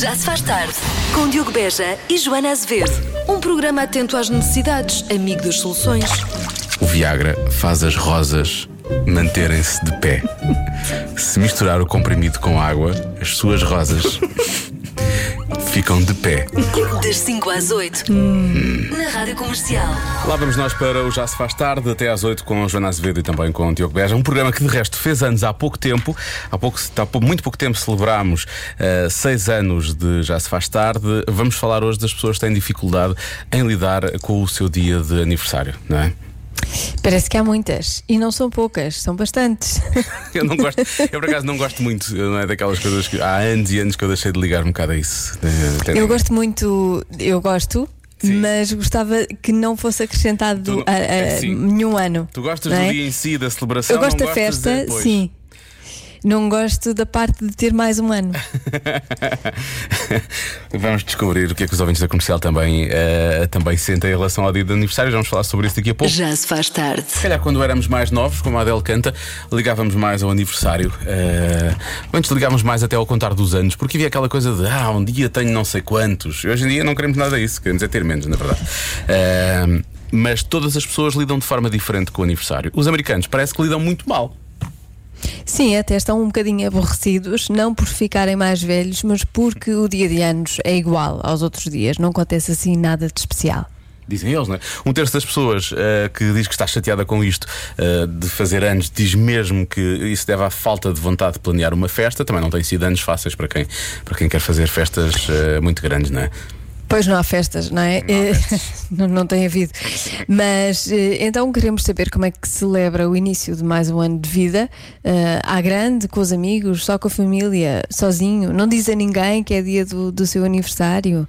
Já se faz tarde. Com Diogo Beja e Joana Azevedo. Um programa atento às necessidades, amigo das soluções. O Viagra faz as rosas manterem-se de pé. Se misturar o comprimido com água, as suas rosas ficam de pé. Das 5 às 8. Na Rádio Comercial. Lá vamos nós para o Já Se Faz Tarde, até às 8 com Joana Azevedo e também com o Diogo Beja. Um programa que de resto fez anos há pouco tempo. Há, pouco, há muito pouco tempo celebrámos eh, seis anos de Já Se Faz Tarde. Vamos falar hoje das pessoas que têm dificuldade em lidar com o seu dia de aniversário, não é? Parece que há muitas. E não são poucas, são bastantes. Eu não gosto, eu por acaso não gosto muito, não é daquelas coisas que há anos e anos que eu deixei de ligar um bocado a isso. Eh, Eu gosto muito, eu gosto, Sim. mas gostava que não fosse acrescentado não- a, a é, nenhum ano. Tu gostas não do é? dia em si, da celebração? Eu gosto da festa, sim. Não gosto da parte de ter mais um ano. Vamos descobrir o que é que os ouvintes da comercial também, eh, também sentem em relação ao dia de aniversário. Vamos falar sobre isso daqui a pouco. Já se faz tarde. Se calhar quando éramos mais novos, como a Adele canta, ligávamos mais ao aniversário. eh, antes ligávamos mais até ao contar dos anos, porque havia aquela coisa de ah, um dia tenho não sei quantos. E hoje em dia não queremos nada disso, queremos é ter menos, na verdade. Eh, mas todas as pessoas lidam de forma diferente com o aniversário. Os americanos parece que lidam muito mal. Sim, até estão um bocadinho aborrecidos, não por ficarem mais velhos, mas porque o dia de anos é igual aos outros dias, não acontece assim nada de especial. Dizem eles, não é? Um terço das pessoas eh, que diz que está chateada com isto eh, de fazer anos diz mesmo que isso deve à falta de vontade de planear uma festa. Também não tem sido anos fáceis para quem, para quem quer fazer festas eh, muito grandes, não é? Pois não há festas, não é? Eh, Não, não tem havido. Mas eh, então queremos saber como é que celebra o início de mais um ano de vida. Eh, à grande, com os amigos, só com a família, sozinho. Não diz a ninguém que é dia do, do seu aniversário.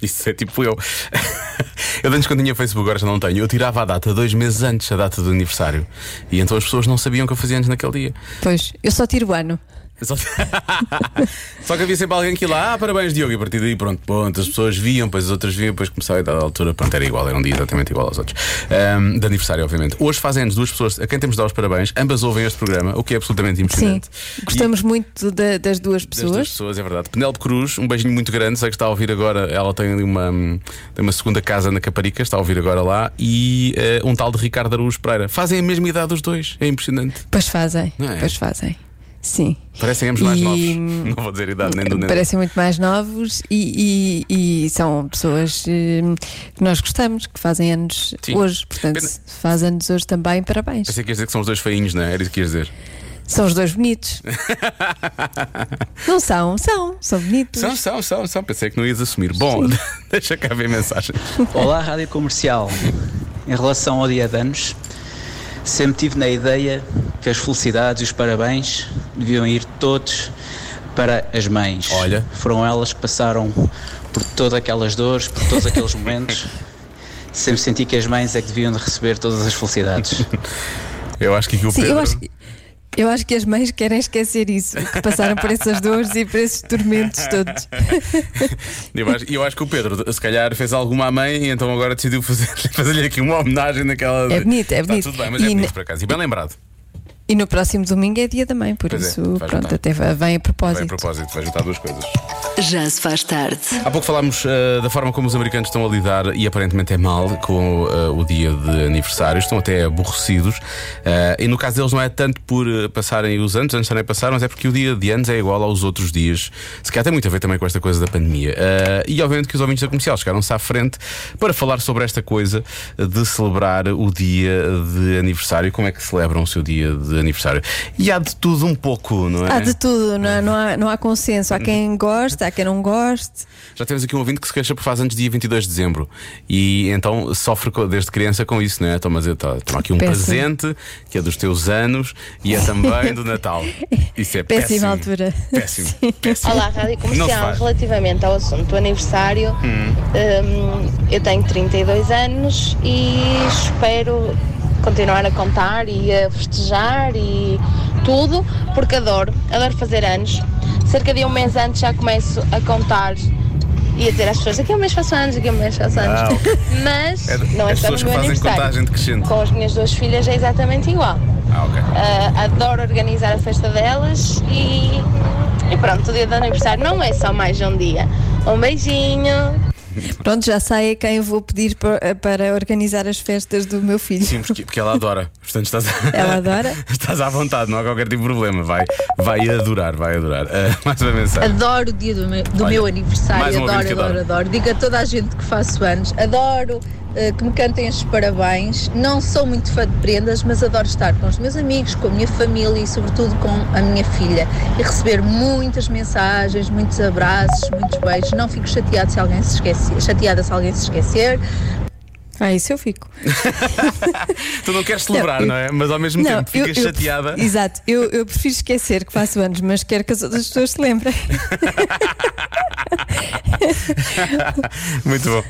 Isso é tipo eu. eu antes, quando tinha Facebook, agora já não tenho. Eu tirava a data dois meses antes, a data do aniversário. E então as pessoas não sabiam que eu fazia anos naquele dia. Pois, eu só tiro o ano. Só... Só que havia sempre alguém que ia lá, ah, parabéns, Diogo, e a partir daí, pronto, pronto, as pessoas viam, depois as outras viam, depois começava a dar a altura, pronto, era igual, era um dia exatamente igual aos outros. Ahm, de aniversário, obviamente. Hoje fazem anos duas pessoas a quem temos de dar os parabéns, ambas ouvem este programa, o que é absolutamente Sim, impressionante. gostamos muito da- das duas E- das pessoas. duas pessoas, é verdade. Penélope Cruz, um beijinho muito grande, sei que está a ouvir agora, ela tem ali uma, tem uma segunda casa na Caparica, está a ouvir agora lá, e eh, um tal de Ricardo Araújo Pereira. Fazem a mesma idade os dois, é impressionante. Pois fazem, é? pois fazem. Sim. Parecem ambos mais E- novos. Não vou dizer idade nem do nem Parecem muito mais novos e, e- e são pessoas eh, que nós gostamos, que fazem anos Sim. hoje. Portanto, Pena- faz anos hoje também, parabéns. Pensei que ias dizer que são os dois feinhos, não é? Era isso que ias dizer. São os dois bonitos. não são, são, são bonitos. São, são, são, são. Pensei que não ias assumir. Bom, deixa cá ver a mensagem. Olá, Rádio Comercial. Em relação ao dia de anos, sempre tive na ideia que as felicidades e os parabéns deviam ir todos para as mães. Olha. Foram elas que passaram por todas aquelas dores, por todos aqueles momentos. Sempre senti que as mães é que deviam de receber todas as felicidades. Eu acho que aqui o Sim, Pedro. eu acho, que- eu acho que as mães querem esquecer isso, que passaram por essas dores e por esses tormentos todos. Eu acho, eu acho que o Pedro, se calhar, fez alguma à mãe e então agora decidiu fazer- fazer-lhe aqui uma homenagem naquela. É bonito, é Está bonito. tudo bem, mas é E bonito ne- por acaso. E bem lembrado. E no próximo domingo é dia da mãe, por Pois é, isso, vai pronto, juntar. até vem a propósito. a propósito, vai juntar duas coisas. Já se faz tarde. Há pouco falámos eh, da forma como os americanos estão a lidar e aparentemente é mal com eh, o dia de aniversário, estão até aborrecidos. Eh, e no caso deles não é tanto por passarem os anos, anos também passaram, mas é porque o dia de anos é igual aos outros dias. Se calhar tem muito a ver também com esta coisa da pandemia. E obviamente que os ouvintes da comercial chegaram-se à frente para falar sobre esta coisa de celebrar o dia de aniversário. Como é que celebram o seu dia de aniversário? E há de tudo um pouco, não é? Há de tudo, não, há- não, há, não há consenso. Há quem goste, há quem não goste. Já temos aqui um ouvinte que se queixa por faz anos dia 22 de dezembro e então sofre desde criança com isso, não é? Toma, toma, toma aqui um Péssimo. presente que é dos teus anos e é também do Natal. Isso é péssimo. Péssima altura. Péssimo. péssimo. Olá, Rádio Comercial. Relativamente ao assunto do aniversário, hum, eu tenho 32 anos e espero continuar a contar e a festejar e tudo, porque adoro, adoro fazer anos. Cerca de um mês antes já começo a contar e a dizer às pessoas: daqui a um mês faço anos, daqui a um mês faço anos. Mas É não é as só no meu aniversário. Com as minhas duas filhas é exatamente igual. Ah, ok. Ah, adoro organizar a festa delas e E pronto, o dia do aniversário não é só mais um dia. Um beijinho. Pronto, já sei a quem vou pedir pa- para organizar as festas do meu filho. Sim, porque, porque ela adora. Portanto, estás a... Ela adora? estás à vontade, não há qualquer tipo de problema. Vai, vai adorar, vai adorar. Ah, mais uma mensagem. Adoro o dia do meu, do Olha, meu aniversário, adoro, adoro, adoro. Digo a toda a gente que faço anos, adoro eh, que me cantem os parabéns. Não sou muito fã de prendas, mas adoro estar com os meus amigos, com a minha família e, sobretudo, com a minha filha. E receber muitas mensagens, muitos abraços, muitos beijos. Não fico chateado se alguém se esquecer, chateada se alguém se esquecer. Ah, isso eu fico. Tu não queres celebrar, não, eu- é? Mas ao mesmo Não, tempo ficas eu- eu- chateada. Exato, eu, eu prefiro esquecer que faço anos, mas quero que as outras pessoas se lembrem. Muito bom.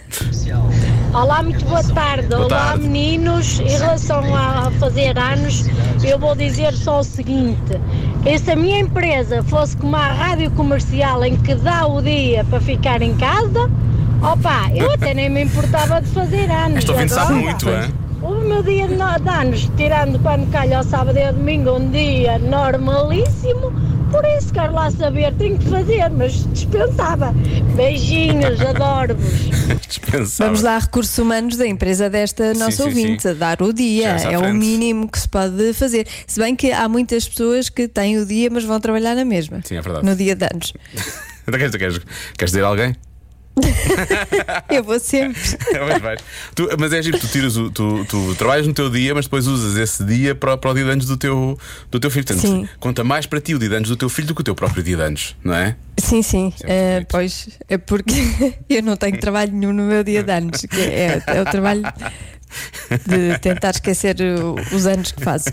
Olá, muito boa tarde. Boa Olá, tarde. meninos. Em relação a fazer anos, eu vou dizer só o seguinte: se a minha empresa fosse como a rádio comercial em que dá o dia para ficar em casa, opa, eu até nem me importava de fazer anos. Este ouvinte sabe muito, é? O meu dia de no- de anos, tirando quando calha ao sábado e ao domingo, um dia normalíssimo. Por isso, quero lá saber, tenho que fazer, mas dispensava. Beijinhos, adoro-vos. Dispensável. Vamos lá a recursos humanos da empresa desta Sim, nossa sim, ouvinte, sim. a dar o dia. É o mínimo que se pode fazer. Se bem que há muitas pessoas que têm o dia, mas vão trabalhar na mesma. Sim, é verdade. No dia de anos. Então, queres, queres, queres dizer a alguém? Eu vou sempre. mas, vais. Tu- mas é giro, tu, tiras o, tu, tu trabalhas no teu dia, mas depois usas esse dia para, para o dia de anos do teu, do teu filho. Portanto, Sim. conta mais para ti o dia de anos do teu filho do que o teu próprio dia de anos, não é? Sim, sim. Bonito. pois é porque eu não tenho trabalho nenhum no meu dia de anos. que é, é o trabalho de tentar esquecer o- os anos que faço.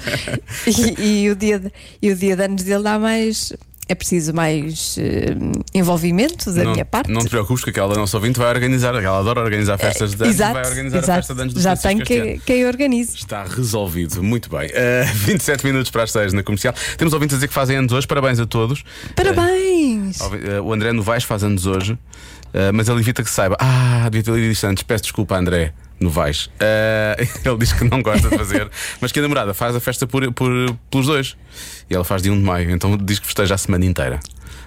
E, e o dia de, e o dia de anos dele dá mais. É preciso mais eh, envolvimento da não, minha parte. não te preocupes que aquela nossa ouvinte vai organizar, ela adora organizar festas de anos, exato, vai organizar exato. a festa de anos do Já este ano. que, quem organize. Está resolvido, muito bem. Uh, 27 minutos para as 6 na comercial. Temos ouvintes a dizer que fazem anos hoje, parabéns a todos. Parabéns! Uh, o André Novaes faz anos hoje, uh, mas ele evita que saiba. Ah, devia ter lido isto antes, peço desculpa, André. Novaes. Uh, ele diz que não gosta de fazer, mas que a namorada faz a festa por, por, pelos dois. E ela faz dia 1 de maio, então diz que festeja a semana inteira.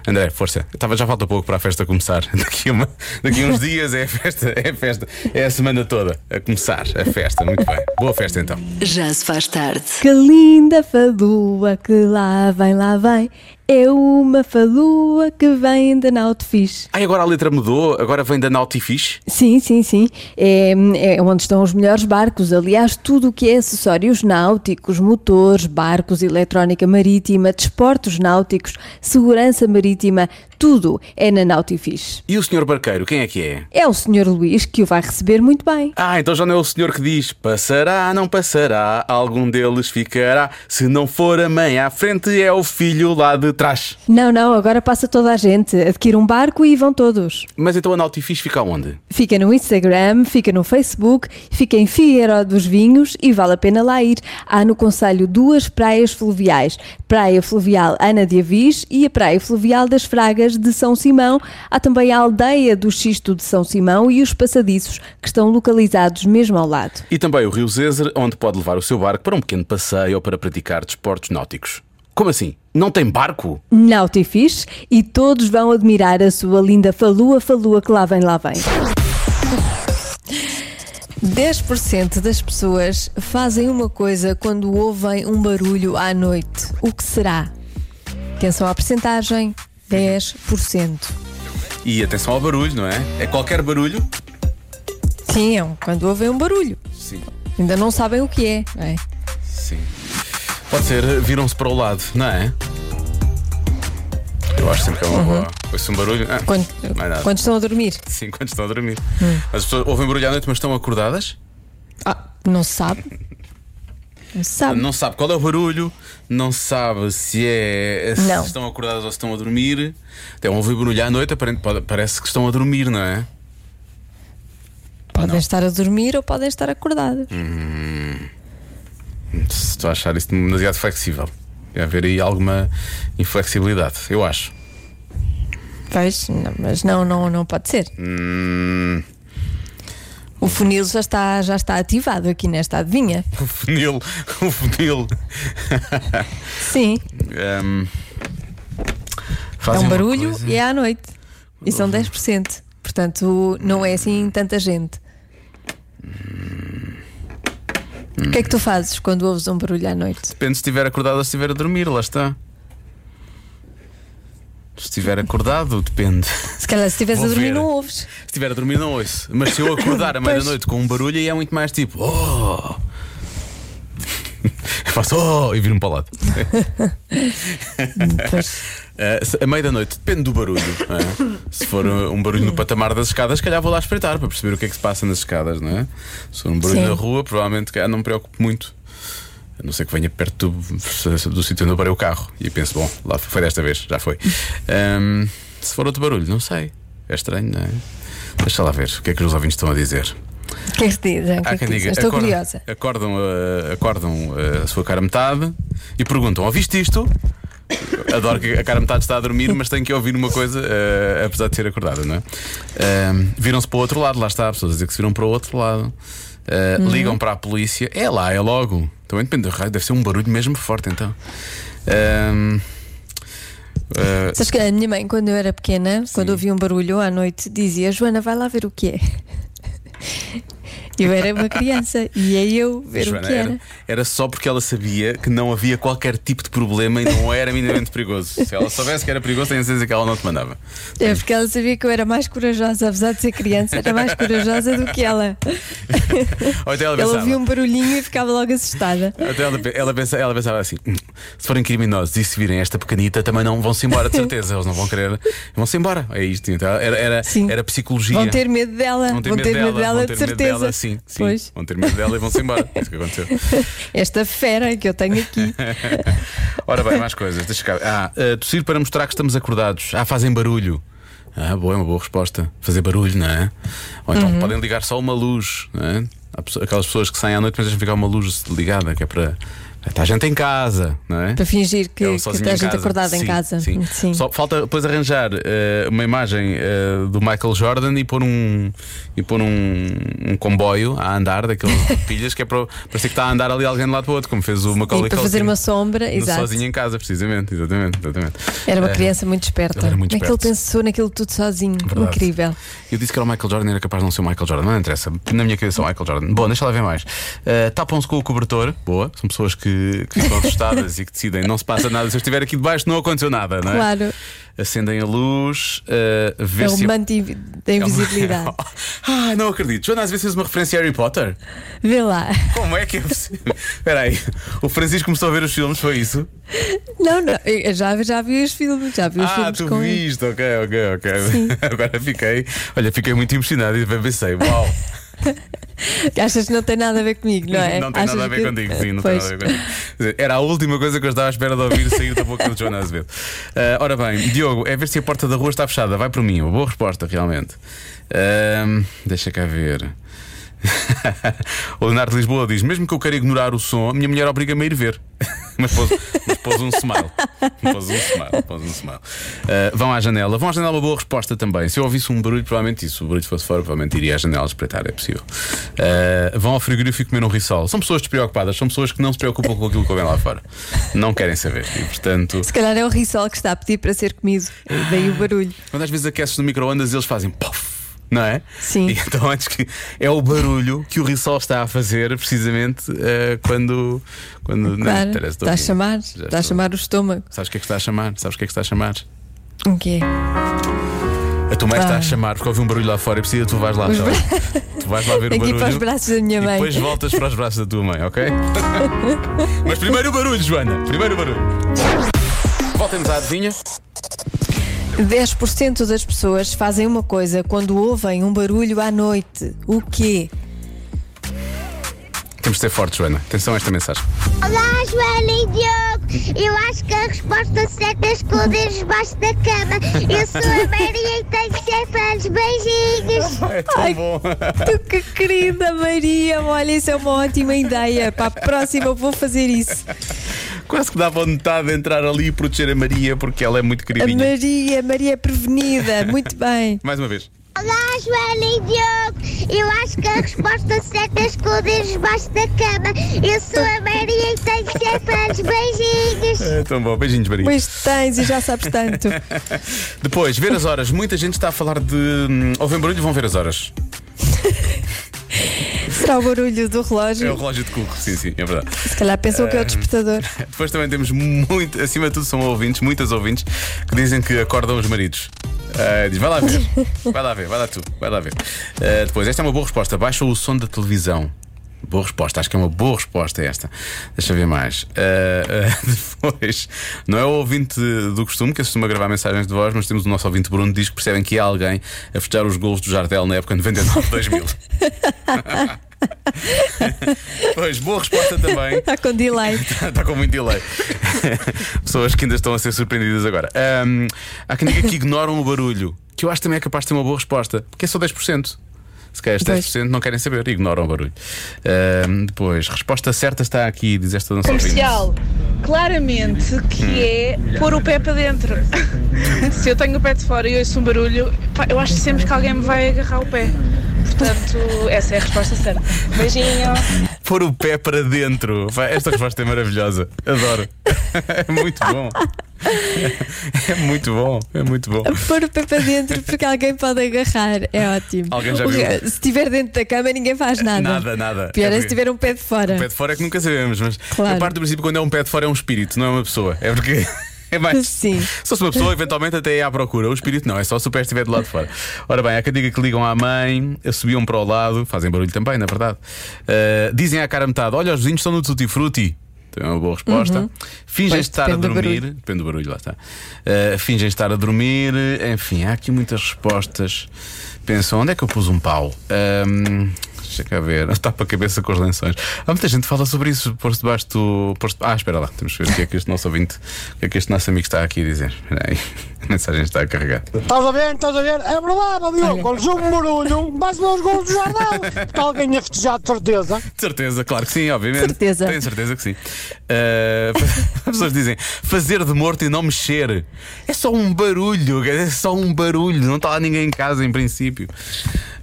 André, força. Estava já falta pouco para a festa começar. Daqui, a uma, daqui uns dias é a festa, é a festa, é a semana toda a começar a festa. Muito bem. Boa festa então. Já se faz tarde. Que linda falua que lá vem, lá vem. É uma falua que vem da Nautifish. Ah, agora a letra mudou, agora vem da Nautifish. Sim, sim, sim. É, é onde estão os melhores barcos. Aliás, tudo o que é acessórios náuticos, motores, barcos, eletrónica marítima, desportos náuticos, segurança marítima, tudo é na Nautifish. E o senhor barqueiro, quem é que é? É o Sr. Luís que o vai receber muito bem. Ah, então já não é o senhor que diz passará, não passará, algum deles ficará. Se não for a mãe à frente, é o filho lá de trás. Não, não, agora passa toda a gente. Adquire um barco e vão todos. Mas então a Nautifish fica onde? Fica no Instagram, fica no Facebook, fica em Figueiró dos Vinhos e vale a pena lá ir. Há no Conselho duas praias fluviais: Praia Fluvial Ana de Avis e a Praia Fluvial das Fragas de São Simão. Há também a Aldeia do Xisto de São Simão e os passadiços, que estão localizados mesmo ao lado. E também o Rio Zezer, onde pode levar o seu barco para um pequeno passeio ou para praticar desportos náuticos. Como assim? Não tem barco? Nautifish e todos vão admirar a sua linda falua, falua que lá vem, lá vem. 10% das pessoas fazem uma coisa quando ouvem um barulho à noite. O que será? Atenção à percentagem: 10%. E atenção ao barulho, não é? É qualquer barulho? Sim, é um- quando ouvem um barulho. Sim. Ainda não sabem o que é, não é? Sim. Pode ser, viram-se para o lado, não é? Eu acho sempre que é uma boa. Ouço um barulho. Ah, Quando, não é nada. quando estão a dormir. Sim, quando estão a dormir. As pessoas ouvem barulho à noite, mas estão acordadas? Ah, não se sabe. Não se sabe. Não sabe qual é o barulho, não sabe se é se Não. estão acordadas ou se estão a dormir. Até ouvir barulho à noite, aparente- pode- parece que estão a dormir, não é? Podem estar a dormir ou podem estar acordados. Se Estou a achar isso demasiado flexível. Deve haver aí alguma inflexibilidade, eu acho. Pois, não, mas não, não, não pode ser. Hum, O funil já está, já está ativado aqui nesta adivinha. o funil, o funil. Sim. Hum, É um barulho coisa- e é à noite. E são 10%. Portanto, não é assim tanta gente. O que é que tu fazes quando ouves um barulho à noite? Depende se estiver acordado ou se estiver a dormir, lá está. Se estiver acordado, depende. Se calhar, se estiveres a dormir, ver. não ouves. Se estiver a dormir, não ouço. Mas se eu acordar à meia-noite com um barulho, aí é muito mais tipo. Oh! Eu faço oh! e viro-me para o lado. Eh, a meia da noite, depende do barulho. é? Se for uh, um barulho no patamar das escadas, se calhar vou lá espreitar para perceber o que é que se passa nas escadas, não é? Se for um barulho Sim. na rua, provavelmente cá não me preocupo muito. A não ser que venha perto do, do sítio onde eu parei o carro e penso, bom, lá foi desta vez, já foi. Ahm, se for outro barulho, não sei. É estranho, não é? Deixa lá ver o que é que os ouvintes estão a dizer. O que é que te dizem? O que Há que quem diga, Estou acordam, curiosa. Acordam, uh, acordam uh, a sua cara metade e perguntam: Ouviste isto? Adoro que a cara metade está a dormir, mas tem que ouvir uma coisa, uh, apesar de ser acordada, não é? Viram-se para o outro lado, lá está, pessoas a dizer que se viram para o outro lado. Uh, Uhum. Ligam para a polícia, é lá, é logo. Também depende do raio, deve ser um barulho mesmo forte então. Um, uh, Sabes que a minha mãe, quando eu era pequena, quando ouvia um barulho à noite, dizia: Joana, vai lá ver o que é. Eu era uma criança e ia eu ver Joana, o que era. era, era só porque ela sabia que não havia qualquer tipo de problema e não era minimamente perigoso. Se ela soubesse que era perigoso, tenho certeza que ela não te mandava. É porque ela sabia que eu era mais corajosa, apesar de ser criança, era mais corajosa do que ela. Ou então ela Ela pensava, ouvia um barulhinho e ficava logo assustada. até ela, ela, pensa- ela pensava assim: "Hum, se forem criminosos e se virem esta pequenita, também não vão-se embora, de certeza. Eles não vão querer, vão-se embora. É isto. Então, era, era, era psicologia. Vão ter medo dela, Vão ter medo dela, vão dela, ter de medo certeza. dela, sim, sim. Pois. Vão ter medo dela e vão-se embora. É isso que aconteceu. Esta fera que eu tenho aqui. Ora bem, mais coisas. Deixa cá. Ah, uh, tossir para mostrar que estamos acordados. Ah, fazem barulho. Ah, boa, é uma boa resposta. Fazer barulho, não é? Ou então Uhum. podem ligar só uma luz, não é? Aquelas pessoas que saem à noite, mas deixam ficar uma luz ligada, que é para. Está a gente em casa, não é? Para fingir que, Ela que está gente acordada em Sim, casa. Sim. Só falta depois arranjar eh, uma imagem eh, do Michael Jordan e pôr um e pôr um, um comboio a andar daqueles de pilhas que é para parecer que está a andar ali alguém de lado para o outro, como fez o Macaulay E para fazer uma sombra, exato. Sozinho em casa, precisamente, exatamente, exatamente. Era uma Eh, criança muito esperta. ele era muito é que ele esperto. pensou naquilo tudo sozinho? Verdade. Incrível. Eu disse que era o Michael Jordan, era capaz de não ser o Michael Jordan, não interessa. Na minha cabeça, é o Michael Jordan. Bom, deixa lá ver mais. Uh, Tapam-se com o cobertor, boa. São pessoas que, que ficam assustadas e que decidem, não se passa nada. Se eu estiver aqui debaixo, não aconteceu nada, não é? Claro. Acendem a luz, uh, ver É o se. manto da invisibilidade. ah, não acredito. Joana, às vezes fez uma referência a Harry Potter. Vê lá. Como é que é possível? Espera aí, o Francisco começou a ver os filmes, foi isso? Não, não. Eu já, já vi os filmes. Já vi os ah, filmes tu com viste, ok, ok, ok. Agora fiquei, olha, fiquei muito emocionado e pensei, uau. Achas que não tem nada a ver comigo, não é? Não tem Achas nada a ver que- contigo, sim, não Pois. tem nada a ver contigo. Era a última coisa que eu estava à espera de ouvir sair da boca de Joana Azevedo. Ah, ora bem, Diogo, é ver se a porta da rua está fechada. Vai por mim, uma boa resposta, realmente. Ahm, deixa cá ver. o Leonardo Lisboa diz: Mesmo que eu queira ignorar o som, a minha mulher obriga-me a ir ver. Mas, pôs, mas pôs um smile. Pôs um smile. Pôs um smile. Ah, vão à janela. Vão à janela, uma boa resposta também. Se eu ouvisse um barulho, provavelmente isso. Se o barulho fosse fora, provavelmente iria à janela espreitar. É possível. Ah, vão ao frigorífico comer um risol. São pessoas despreocupadas. São pessoas que não se preocupam com aquilo que ouvem lá fora. Não querem saber. E portanto. Se calhar é o risol que está a pedir para ser comido. Daí o barulho. Quando às vezes aqueces no micro-ondas, eles fazem pof, não é? Sim. E então antes que é o barulho que o risol está a fazer precisamente eh, quando. quando não, Claro. interessa, estou Está a aqui. chamar. Já Está a chamar o estômago. Sabes o que é que está a chamar? Sabes o que é que está a chamar? O quê? A tua mãe está a Ah. chamar porque ouve um barulho lá fora e precisa, tu vais lá. Os só. bra- Tu vais lá ver o Aqui barulho. para os braços da minha E mãe. depois voltas para os braços da tua mãe, ok? Mas primeiro o barulho, Joana. Primeiro o barulho. Voltemos à adivinha. 10% das pessoas fazem uma coisa quando ouvem um barulho à noite. O quê? Temos de ser fortes, Joana. Atenção a esta mensagem. Olá, Joana e Diogo. Eu acho que a resposta certa é esconder debaixo da cama. Eu sou a Maria e tenho 7 anos. Beijinhos. É tão Ai. bom. Tu que querida Maria, olha, isso é uma ótima ideia. Para a próxima eu vou fazer isso. Quase que dá vontade de entrar ali e proteger a Maria porque ela é muito A queridinha. Maria, Maria é prevenida. Muito bem. Mais uma vez. Olá, Joana e Diogo. Eu acho que a resposta certa é esconder debaixo da cama. Eu sou a Maria e tenho 7 anos. Beijinhos. É tão bom. Beijinhos, Maria. Pois tens e já sabes tanto. Depois, ver as horas. Muita gente está a falar de. hum, Ouvem barulho, vão ver as horas. Será o barulho do relógio? É o relógio de cuco, sim, sim, é verdade. Se calhar pensam que é o despertador. Depois também temos muito, acima de tudo, são ouvintes, muitas ouvintes, que dizem que acordam os maridos. Ah, diz, vai lá ver, vai lá ver, vai lá tu, vai lá ver. Ah, depois, esta é uma boa resposta. Baixa o som da televisão. Boa resposta, acho que é uma boa resposta esta. Deixa eu ver mais. Ah, ah, depois, não é o ouvinte do costume que costuma gravar mensagens de voz, mas temos o nosso ouvinte Bruno que diz que percebem que há alguém a festejar os gols do Jardel na época 99-2000. pois, boa resposta também. Está com delay. Está com muito delay. Pessoas que ainda estão a ser surpreendidas agora. Ahm, há quem diga que ignoram o barulho, que eu acho também é capaz de ter uma boa resposta, porque é só 10%. Se calhar estes 10% não querem saber, ignoram o barulho. Ahm, depois, resposta certa está aqui, diz esta nossa ouvinte. Comercial, claramente que é pôr o pé para dentro. Se eu tenho o pé de fora e ouço um barulho, pá, eu acho sempre que alguém me vai agarrar o pé. Portanto, essa é a resposta certa. Beijinho. Pôr o pé para dentro. Esta resposta é maravilhosa. Adoro. É muito bom. É muito bom. É muito bom. Pôr o pé para dentro porque alguém pode agarrar. É ótimo. Alguém já viu? Se estiver dentro da cama, ninguém faz nada. Nada, nada. Pior é, É se tiver um pé de fora. O pé de fora é que nunca sabemos, mas Claro. a parte do princípio quando é um pé de fora é um espírito, não é uma pessoa. É porque. É mais. Sim. Se fosse uma pessoa, eventualmente até ia à procura. O espírito não, é só se o pé estiver do lado de fora. Ora bem, há quem diga que ligam à mãe, subiam para o lado, fazem barulho também, na verdade. Uh, dizem à cara metade: olha, os vizinhos estão no tutti frutti. Então é uma boa resposta. Fingem Pois, estar a do dormir. barulho. Depende do barulho, lá está. Uh, fingem estar a dormir. Enfim, há aqui muitas respostas. Pensam: onde é que eu pus um pau? Um, Deixa cá ver, tapa a cabeça com os lençóis. Há muita gente que fala sobre isso, pôr-se debaixo do. pôr-se- Ah, espera lá, temos que ver o que é que este nosso ouvinte, o que é que este nosso amigo está aqui a dizer. Espera aí, a mensagem está a carregar. Estás a ver? Estás a ver? É verdade, Diogo. Quando jogo um barulho, vais ver os gols do Jardel. Está alguém a festejar de certeza. De certeza, claro que sim, obviamente. Certeza. Tenho certeza que sim. Uh, as pessoas dizem fazer de morto e não mexer. É só um barulho, é só um barulho, não está lá ninguém em casa em princípio.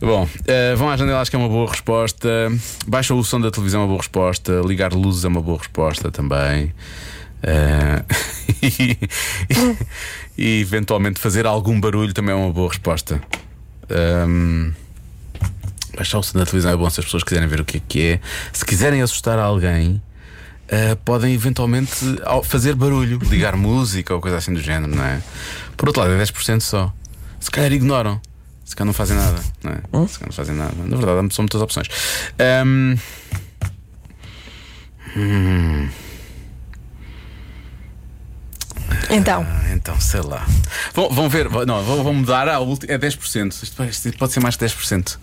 Bom, uh, vão à janela, acho que é uma boa resposta. Baixa o som da televisão é uma boa resposta. Ligar luzes é uma boa resposta também. Uh, e, e eventualmente fazer algum barulho também é uma boa resposta. Um, Baixar o som da televisão é bom se as pessoas quiserem ver o que é que é. Se quiserem assustar alguém, ah, podem eventualmente fazer barulho, ligar música ou coisa assim do género, não é? Por outro lado, é 10% só. Se calhar ignoram. Se calhar não fazem nada, não é? Se calhar não fazem nada. Na verdade, são muitas opções. Ahm, hum, Então, ah, então, sei lá. Vão, vão ver, não, vão, vão mudar a última. É 10%. Isto, pode ser mais de 10%.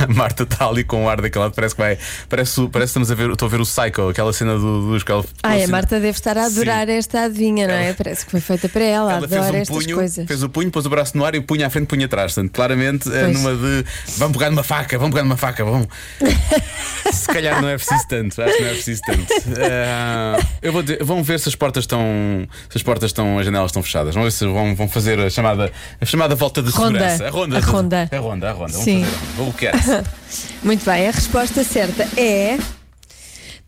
A Marta está ali com o ar daquele lado, parece que vai. Parece, parece que estamos a ver. Estou a ver o Psycho, aquela cena do, dos ela- ai, a Marta deve estar a adorar esta adivinha, não é? Parece que foi feita para ela, Ela fez adora um estas punho, coisas. fez o punho, pôs o braço no ar e o punho à frente, punho atrás. Portanto, claramente é Pois. numa de vamos pegar numa faca, vamos pegar numa faca, vamos. se calhar não é preciso tanto, acho que não é preciso tanto. Ah, eu vou dizer, vão ver se as portas estão. As portas estão, as janelas estão fechadas. Vamos ver se vão, vão fazer a chamada, a chamada volta de Ronda. segurança. A ronda. A ronda. A ronda, a ronda. Vamos Sim. fazer. Bloquear isso. Muito bem, a resposta certa é.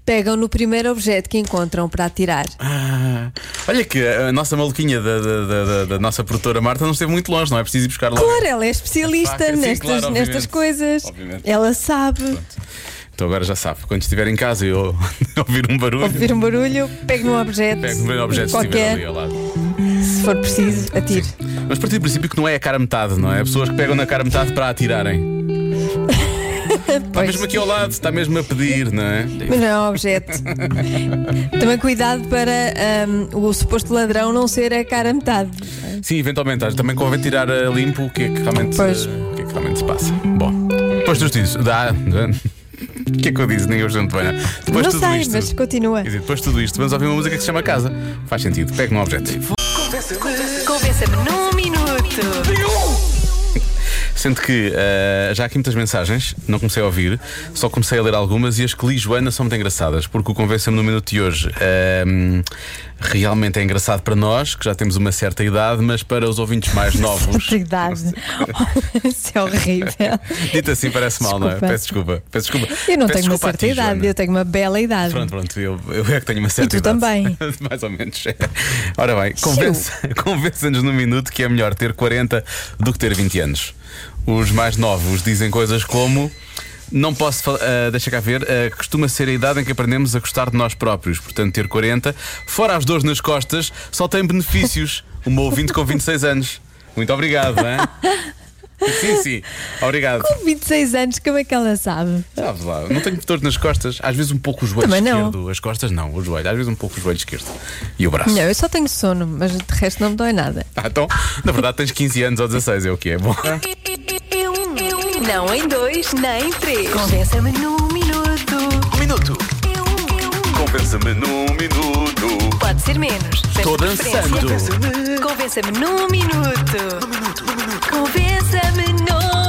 Pegam no primeiro objeto que encontram para atirar. Ah, olha que a nossa maluquinha da, da, da- da- nossa produtora Marta não esteve muito longe, não é preciso ir buscar logo. Claro, ela é especialista faca, sim, nestas, claro, obviamente. nestas coisas. Obviamente. Ela sabe. Então agora já sabe, quando estiver em casa e eu ouvir um barulho, Ouvir um barulho, pegue num objeto. pego um objeto se estiver qualquer, ali ao lado. se for preciso, atire. Mas partir do princípio que não é a cara metade, não é? Pessoas que pegam na cara metade para atirarem. Está mesmo aqui ao lado, está mesmo a pedir, não é? Mas não é um objeto. Também cuidado para hum, o suposto ladrão não ser a cara metade. Sim, eventualmente, também convém tirar a limpo o que é que realmente, Pois. eh, o que é que realmente se passa. Bom, depois de tudo isso, dá. O que é que eu disse? Nem eu junto bem. Depois não de tudo sei, isto. mas continua. Quer dizer, depois de tudo isto, vamos ouvir uma música que se chama Casa. Faz sentido, pegue num objeto. Convença-me num minuto. Sendo que eh, já há aqui muitas mensagens, não comecei a ouvir, só comecei a ler algumas e as que li, Joana, são muito engraçadas, porque o convença-me no minuto de hoje. ehm, realmente é engraçado para nós, que já temos uma certa idade, mas para os ouvintes mais novos. Verdade. Isso é horrível. Dito assim parece mal, não é? Desculpa. Peço desculpa. Peço desculpa. Eu não Peço tenho uma desculpa certa ti, idade, Joana. eu tenho uma bela idade. Pronto, pronto, eu, eu é que tenho uma certa E tu idade. também. Mais ou menos. Ora bem, convence-nos num minuto que é melhor ter 40 do que ter 20 anos. Os mais novos dizem coisas como. Não posso falar, ah, deixa cá ver, ah, costuma ser a idade em que aprendemos a gostar de nós próprios. Portanto, ter 40, fora as dores nas costas, só tem benefícios. Uma ouvinte com 26 anos. Muito obrigado, hein? Sim, sim. Obrigado. Com 26 anos, como é que ela sabe? Sabes lá, não tenho dor nas costas, às vezes um pouco o joelho Também não. esquerdo. As costas não, o joelho, às vezes um pouco o joelho esquerdo. E o braço. Não, eu só tenho sono, mas de resto não me dói nada. Ah, então, na verdade tens 15 anos ou 16, é o que é bom. Não em dois, nem em três. Convença-me num minuto. Um minuto. Convença-me num minuto. Pode ser menos. Estou dançando. Convença-me num minuto. Num minuto, num minuto. Convença-me num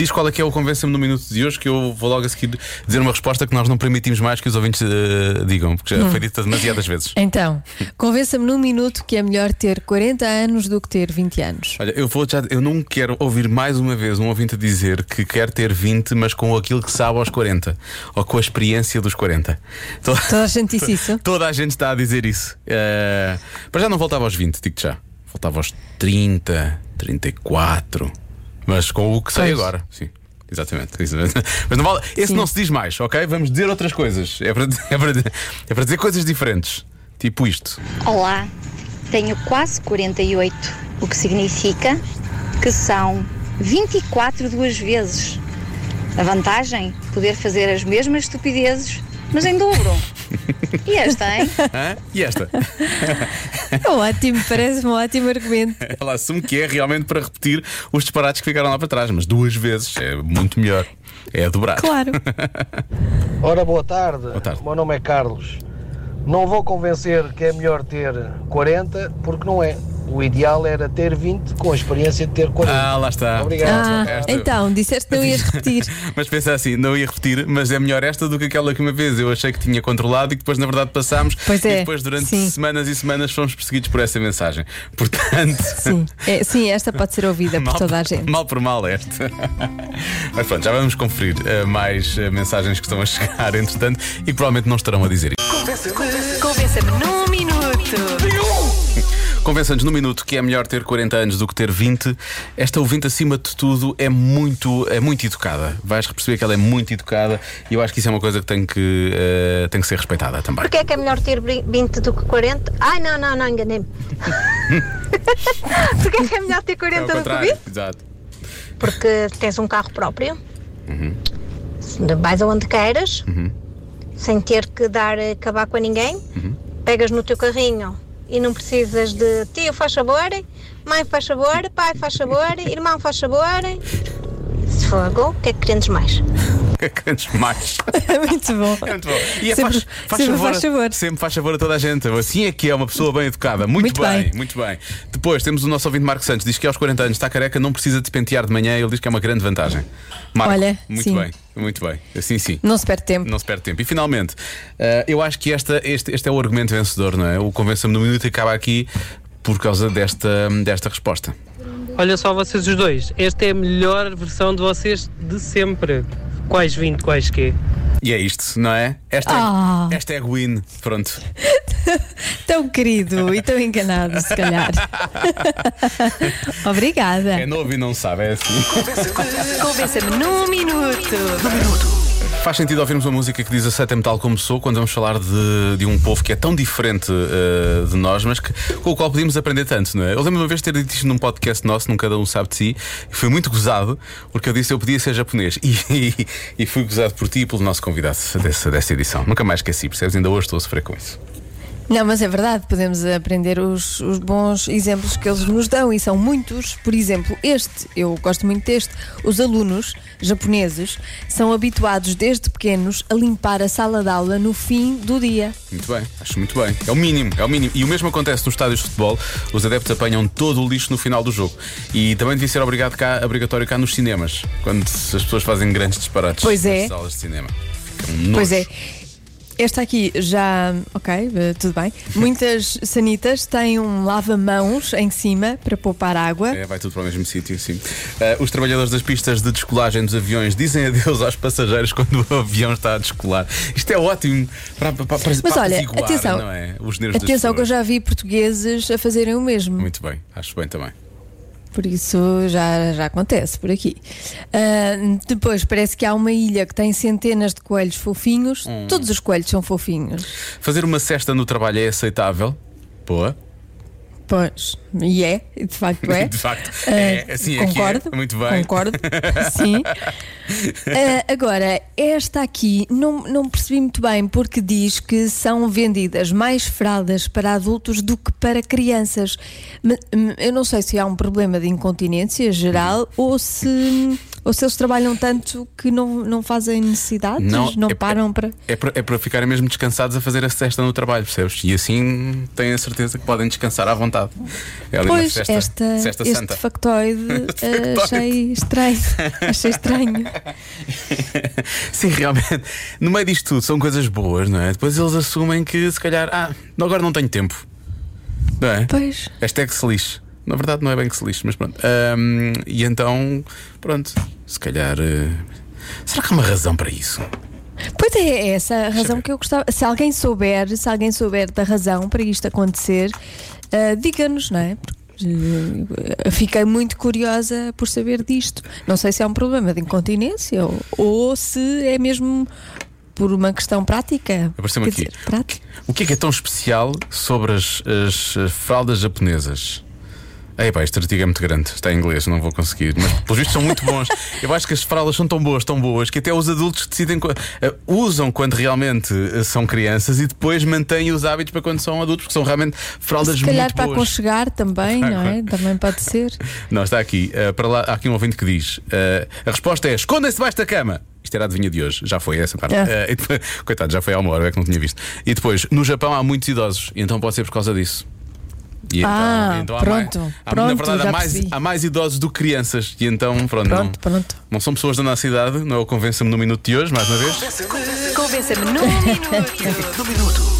Diz qual é que é o convença-me no minuto de hoje que eu vou logo a seguir dizer uma resposta que nós não permitimos mais que os ouvintes eh, digam, porque já foi dita demasiadas vezes. Então, convença-me num minuto que é melhor ter 40 anos do que ter 20 anos. Olha, eu vou já, eu não quero ouvir mais uma vez um ouvinte dizer que quer ter 20, mas com aquilo que sabe aos 40 ou com a experiência dos 40. To- Toda a gente disse isso? Toda a gente está a dizer isso. Eh, Para já não voltava aos 20, digo-te já. Voltava aos 30, 34. Mas com o que sei Pois. agora. Sim. Exatamente. Exatamente. Mas não vale. Esse Sim. não se diz mais, ok? Vamos dizer outras coisas. É para, é para, é para dizer coisas diferentes. Tipo isto. Olá, tenho quase 48, o que significa que são 24 duas vezes. A vantagem? Poder fazer as mesmas estupidezes, mas em dobro. E esta, hein? Hã? E esta? É ótimo, parece um ótimo argumento. Ela assume que é realmente para repetir os disparates que ficaram lá para trás, mas duas vezes é muito melhor. É a dobrar. Claro. Ora, boa tarde. Boa tarde. O meu nome é Carlos. Não vou convencer que é melhor ter 40, porque não é. O ideal era ter 20 com a experiência de ter 40. Ah, lá está. Obrigado. Ah, Esta- então, disseste que não ias repetir. Mas pensa assim, não ia repetir, mas é melhor esta do que aquela que uma vez eu achei que tinha controlado e que depois na verdade passámos Pois e é, depois durante sim. semanas e semanas fomos perseguidos por essa mensagem. Portanto, Sim, é, sim, esta pode ser ouvida por toda a gente. mal por mal esta. Mas pronto, já vamos conferir eh, mais eh, mensagens que estão a chegar entretanto e que provavelmente não estarão a dizer isso. Convença-me num minuto. Convença-nos no minuto que é melhor ter 40 anos do que ter 20. Esta ouvinte, acima de tudo, é muito, é muito educada. Vais perceber que ela é muito educada e eu acho que isso é uma coisa que tem que, eh, tem que ser respeitada também. Porquê é que é melhor ter 20 do que 40? Ai, não, não, não, enganei-me. Porquê é que é melhor ter É 40 ao do que contrário. 20? Exato. Porque tens um carro próprio, Uhum. vais aonde queiras, Uhum. sem ter que dar eh, acabar com ninguém. Uhum. Pegas no teu carrinho e não precisas de tio, faz favor, mãe, faz favor, pai, faz favor, irmão, faz favor. Fogo, o que é que queres mais? Antes mais. Muito bom. É muito bom. E é Sempre- faz, faz sempre favor, faz favor. Sempre faz favor a toda a gente. Assim é que é uma pessoa bem educada. Muito, Muito bem, bem. muito bem. Depois temos o nosso ouvinte Marco Santos. Diz que aos 40 anos está careca, não precisa de pentear de manhã. Ele diz que é uma grande vantagem. Marco, Olha, muito sim. bem, muito bem. Assim sim. Não se perde tempo. Não se perde tempo. E finalmente, eh, eu acho que esta, este, este é o argumento vencedor, não é? O convença-me no minuto acaba aqui por causa desta, desta resposta. Olha só vocês os dois, esta é a melhor versão de vocês de sempre. Quais 20, quais quê? E é isto, não é? Esta, Ah. é, esta é a Gwyn. Pronto. Tão querido e tão enganado, se calhar. Obrigada. É novo e não sabe, é assim. Convença-me num minuto. Faz sentido ouvirmos uma música que diz aceita-me tal como sou quando vamos falar de, de um povo que é tão diferente eh, de nós, mas que, com o qual podíamos aprender tanto, não é? Eu lembro uma vez ter dito isto num podcast nosso, num Cada Um Sabe de Si, e foi muito gozado, porque eu disse eu podia ser japonês. E, e, e fui gozado por ti e pelo nosso convidado dessa, dessa edição. Nunca mais esqueci, percebes? Ainda hoje estou a sofrer com isso. Não, mas é verdade, podemos aprender os, os bons exemplos que eles nos dão e são muitos. Por exemplo, este, eu gosto muito deste. Os alunos japoneses são habituados desde pequenos a limpar a sala de aula no fim do dia. Muito bem, acho muito bem. É o mínimo, é o mínimo. E o mesmo acontece nos estádios de futebol. Os adeptos apanham todo o lixo no final do jogo. E também devia ser obrigado cá, obrigatório cá nos cinemas, quando as pessoas fazem grandes disparates Pois é. nas salas de cinema. Pois é. Esta aqui já. Ok, eh, tudo bem. Muitas sanitas têm um lava-mãos em cima para poupar água. É, vai tudo para o mesmo sítio, sim. Eh, os trabalhadores das pistas de descolagem dos aviões dizem adeus aos passageiros quando o avião está a descolar. Isto é ótimo para, para, para, Mas para olha, atenção. não é? Atenção que eu já vi portugueses a fazerem o mesmo. Muito bem, acho bem também. Por isso já, já acontece por aqui. Ah, depois parece que há uma ilha que tem centenas de coelhos fofinhos. Hum. Todos os coelhos são fofinhos. Fazer uma cesta no trabalho é aceitável? Boa. Pois, e é, de facto é. De facto. Ah, É, assim é que é. concordo, Muito bem. Concordo, sim. Ah, agora, esta aqui não, não percebi muito bem porque diz que são vendidas mais fraldas para adultos do que para crianças. Hum, Eu não sei se há um problema de incontinência geral ou se, ou se eles trabalham tanto que não, não fazem necessidades, não, é- param para. É para, é para ficarem mesmo descansados a fazer a cesta no trabalho, percebes? E assim têm a certeza que podem descansar à vontade. É Pois, cesta, esta, cesta este santa. factoide ah, factoide. achei estranho. achei estranho. Sim, realmente. No meio disto tudo são coisas boas, não é? Depois eles assumem que se calhar, ah, agora não tenho tempo. Não é? Pois. Hashtag se lixe. Na verdade não é bem que se lixe, mas pronto. Ahm, e então, pronto, se calhar. eh, será que há uma razão para isso? Pois é, é essa a razão que eu gostava. Se alguém souber, se alguém souber da razão para isto acontecer, ah, diga-nos, não é? Eh, Fiquei muito curiosa por saber disto. Não sei se é um problema de incontinência ou, ou se é mesmo por uma questão prática. Apareceu-me aqui. dizer, prática. O que é que é tão especial sobre as, as, fraldas japonesas? Ei, pá, este artigo é muito grande, está em inglês, não vou conseguir. Mas pelos vistos são muito bons. Eu acho que as fraldas são tão boas, tão boas, que até os adultos decidem, eh, usam quando realmente eh, são crianças e depois mantêm os hábitos para quando são adultos, porque são realmente fraldas Se calhar muito para boas. aconchegar também, não é? Também pode ser. Não, está aqui. eh, para lá, há aqui um ouvinte que diz: eh, a resposta é escondem-se debaixo da cama. Isto era a adivinha de hoje, já foi essa parte. Eh, e depois- coitado, já foi há uma hora, é que não tinha visto. E depois, no Japão há muitos idosos, e então pode ser por causa disso. E Ah, há pronto, mais, há, pronto, na verdade, há mais, há mais idosos do que crianças. E então, pronto, Pronto, não, pronto. não são pessoas da nossa idade, não é o convença-me no minuto de hoje, mais uma vez. Convença-me num minuto.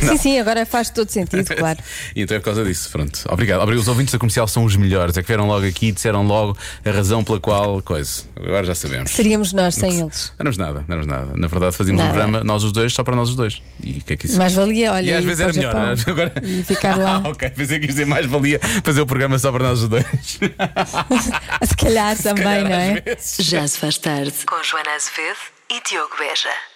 Sim, sim, agora faz todo sentido, claro. E então é por causa disso, pronto. Obrigado. Obrigado. Os ouvintes da comercial são os melhores. É que vieram logo aqui e disseram logo a razão pela qual coisa. Agora já sabemos. Seríamos nós sem eles. Não éramos nada, não éramos nada. Na verdade, fazíamos um Nada. programa, nós os dois, só para nós os dois. E o que é que isso Mais valia, olha, E às vezes era melhor. Japão Agora... e ficar lá. Ah, ok, pensei que isto dizer mais valia fazer o programa só para nós os dois. Se calhar também, calhar, não é? Já se faz tarde com Joana Azevedo e Diogo Beja.